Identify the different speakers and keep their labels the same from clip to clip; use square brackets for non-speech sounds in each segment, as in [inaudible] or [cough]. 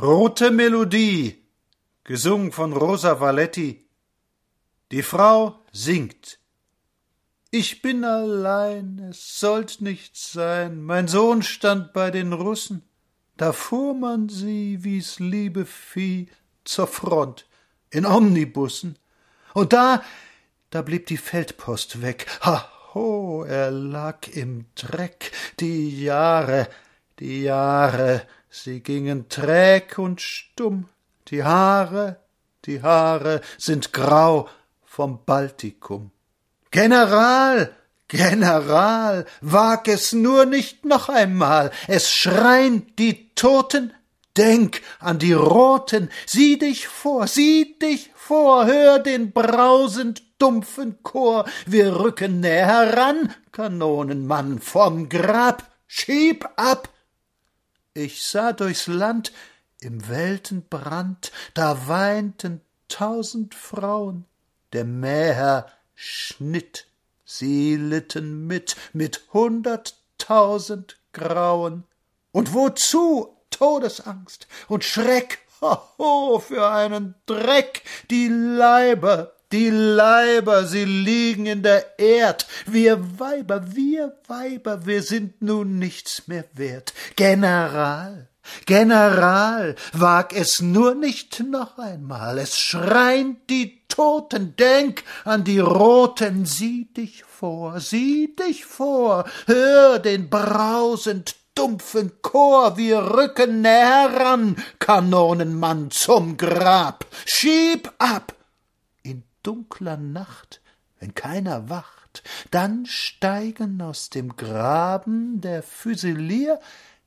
Speaker 1: Rote Melodie, gesungen von Rosa Valetti. Die Frau singt. Ich bin allein, es sollt nicht sein, mein Sohn stand bei den Russen, da fuhr man sie, wie's liebe Vieh, zur Front, in Omnibussen. Und da, da blieb die Feldpost weg, ha ho, er lag im Dreck, die Jahre, die Jahre, sie gingen träg und stumm, die Haare, die Haare sind grau vom Baltikum. General, General, wag es nur nicht noch einmal, es schreien die Toten, denk an die Roten, sieh dich vor, sieh dich vor, hör den brausend dumpfen Chor, wir rücken näher heran, Kanonenmann vom Grab, schieb ab, ich sah durchs Land im Weltenbrand, da weinten tausend Frauen, der Mäher schnitt, sie litten mit, mit hunderttausend Grauen. Und wozu Todesangst und Schreck, hoho, für einen Dreck, die Leiber, die Leiber, sie liegen in der Erd. Wir Weiber, wir Weiber, wir sind nun nichts mehr wert. General, General, wag es nur nicht noch einmal. Es schreien die Toten, denk an die Roten, sieh dich vor, sieh dich vor, hör den brausend dumpfen Chor, wir rücken näher heran, Kanonenmann zum Grab, schieb ab, dunkler Nacht, wenn keiner wacht, dann steigen aus dem Graben der Füsilier,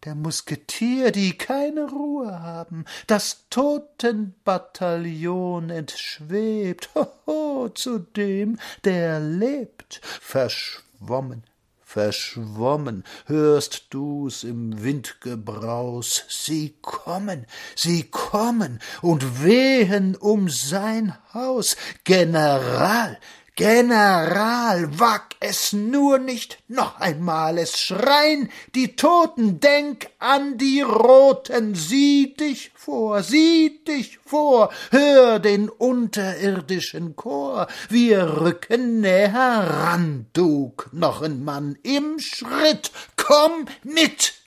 Speaker 1: der Musketier, die keine Ruhe haben, das Totenbataillon entschwebt, [laughs] hoho, zu dem, der lebt, verschwommen, verschwommen, hörst du's im Windgebraus, sie kommen, sie kommen und wehen um sein Haus, General, General, wag es nur nicht noch einmal, es schreien die Toten, denk an die Roten, sieh dich vor, sieh dich vor, hör den unterirdischen Chor, wir rücken näher ran, du Knochenmann, im Schritt, komm mit!